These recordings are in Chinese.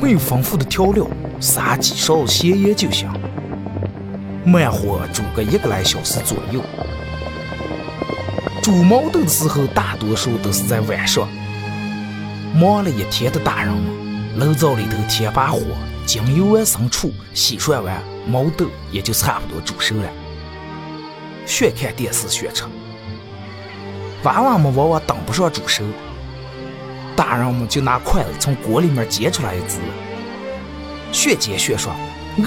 没有丰富的调料，撒几勺咸盐就行。慢火煮个一个来小时左右。煮毛豆的时候，大多数都是在晚上。忙了一天的大人们，炉灶里头添把火，将油完生出，洗涮完，毛豆也就差不多煮熟了。学看电视学吃，娃娃们往往等不上煮熟，大人们就拿筷子从锅里面夹出来一只，学煎学涮，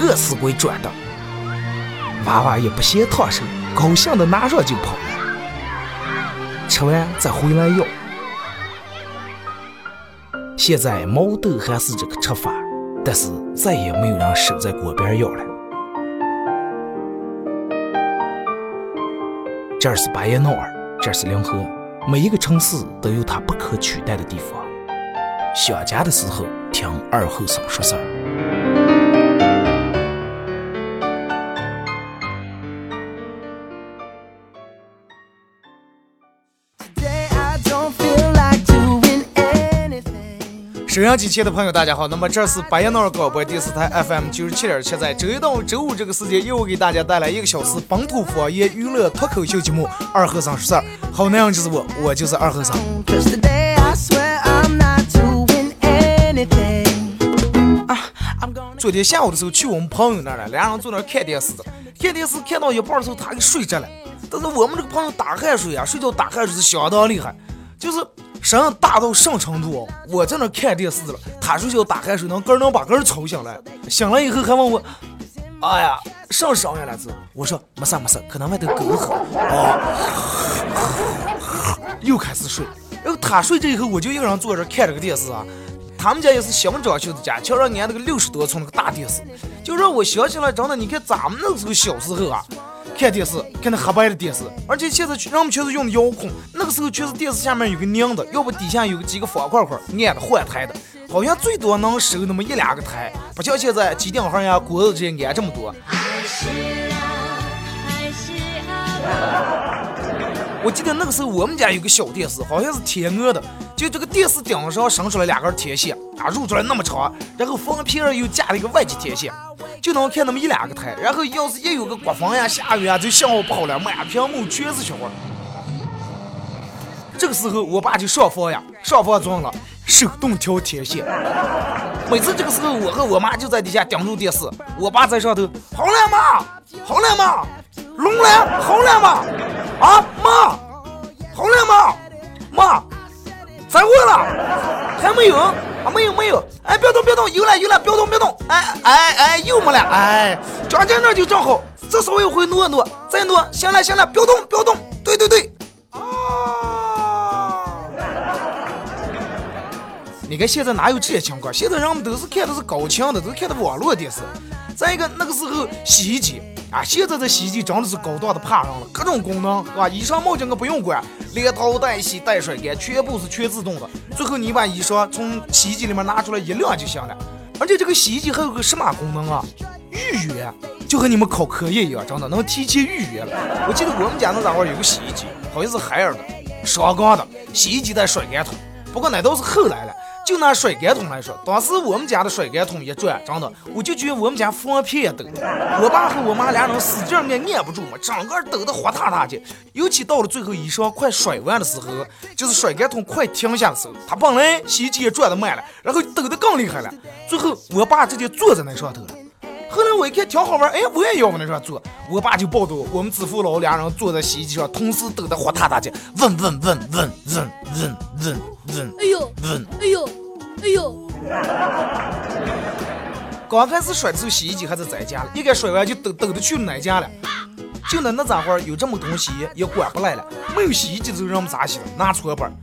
饿死鬼转的。娃娃也不嫌烫手，高兴的拿上就跑了，吃完再回来要。现在毛豆还是这个吃法，但是再也没有人守在锅边要了。这是巴彦淖尔，这是临河，每一个城市都有它不可取代的地方。想家的时候，听二后生说事儿。收音机前的朋友，大家好。那么这是白彦淖尔广播电视台 FM 九十七点七，在周一到周五这个时间，又给大家带来一个小时本土方言娱乐脱口秀节目《二和尚说事儿》。好男人就是我，我就是二和尚。昨天下午的时候去我们朋友那儿了，俩人坐那儿看电视，看电视看到一半的时候，他给睡着了。但是我们这个朋友打汗水啊，睡觉打汗水是相当厉害，就是声音大到什么程度？我在那看电视了，他睡觉打汗水能根能把根吵醒来，醒了以后还问我，哎呀，上声音来着？我说没啥没啥，可能外头狗吼。哦，又开始睡。然后他睡着以后，我就一个人坐这看这个电视啊。他们家也是新装修的家，墙上安那个六十多寸那个大电视，就让我想起来，真的，你看咱们那时候小时候啊，看电视看那黑白的电视，而且现在人们全是用的遥控，那个时候全是电视下面有个拧的，要不底下有个几个方块块按的换台的，好像最多能收那么一两个台，不像现在机顶盒呀、锅子这些按这么多。我记得那个时候我们家有个小电视，好像是天鹅的，就这个电视顶上伸出来两根天线啊，露出来那么长，然后封皮上又加了一个外接天线，就能看那么一两个台。然后要是一有个刮风呀、下雨啊，就信号不好了，满屏幕全是雪花。这个时候我爸就上房呀，上房装了手动调天线。每次这个时候，我和我妈就在底下盯住电视，我爸在上头，好了吗？好了吗？龙来，好了吗？啊，妈，好了吗？妈，再会了，还没有？啊，没有没有。哎，别动别动，有了有了，别动别动。哎哎哎，又没了。哎，装在那就正好，再稍微会挪挪，再挪。行了行了，别动别动。对对对。啊！你看现在哪有这些情况？现在人们都是看的是高清的，都看的网络电视。再一个，那个时候洗衣机啊，现在这洗衣机真的是高档的怕人了，各种功能，是吧？衣裳毛巾我不用管，连淘带洗带甩干，全部是全自动的。最后你把衣裳从洗衣机里面拿出来一晾就行了。而且这个洗衣机还有个什么功能啊？预约，就和你们考科研一样，真的能提前预约了。我记得我们家那家伙有个洗衣机，好像是海尔的，双缸的，洗衣机带甩干筒。不过那都是后来了。就拿甩干桶来说，当时我们家的甩干桶一转，真的，我就觉得我们家放屁也抖。我爸和我妈俩人使劲按，按不住嘛，整个抖得活塌塌的。尤其到了最后衣裳快甩完的时候，就是甩干桶快停下的时候，他本来洗衣机也转得慢了，然后抖得更厉害了。最后我爸直接坐在那上头了。后来我一看挺好玩，哎，我也要往那上坐。我爸就抱着我们子父老俩人坐在洗衣机上，同时抖得活塌塌的，嗡嗡嗡嗡嗡嗡嗡嗡，哎呦，嗡，哎呦，哎呦！刚开始甩的时候，洗衣机还是在咱家了，一该甩完就抖抖得去哪家了。就那那咋会儿有这么东西也管不来了？没有洗衣机的时候，人们咋洗的？拿搓板，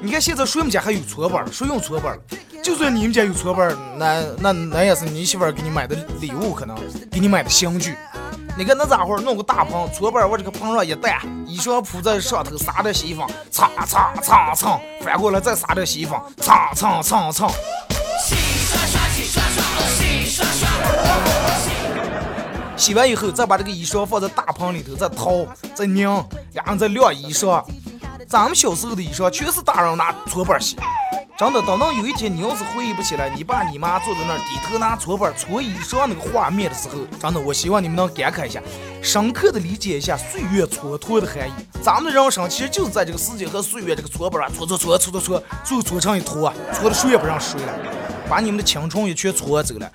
你看现在谁们家还有搓板？谁用搓板了？就算你们家有搓板，那那那也是你媳妇儿给你买的礼物，可能给你买的香具。你看那家伙弄个大盆，搓板往这个盆上一 đặt，衣裳铺在上头，撒点洗衣粉，蹭蹭蹭蹭，翻过来再撒点洗衣粉，蹭蹭蹭蹭。洗刷刷，洗刷刷，洗刷刷。洗完以后，再把这个衣裳放在大盆里头，再掏，再拧，然后再晾衣裳。咱们小时候的衣裳全是大人拿搓板洗。真的，等到有一天你要是回忆不起来，你爸你妈坐在那儿低头拿搓板搓衣裳那个画面的时候，真的，我希望你们能感慨一下，深刻的理解一下岁月蹉跎的含义。咱们的人生其实就是在这个时间和岁月这个搓板上搓搓搓搓搓搓，最后搓成一坨，搓的谁也不让睡了，把你们的青春也全搓走了。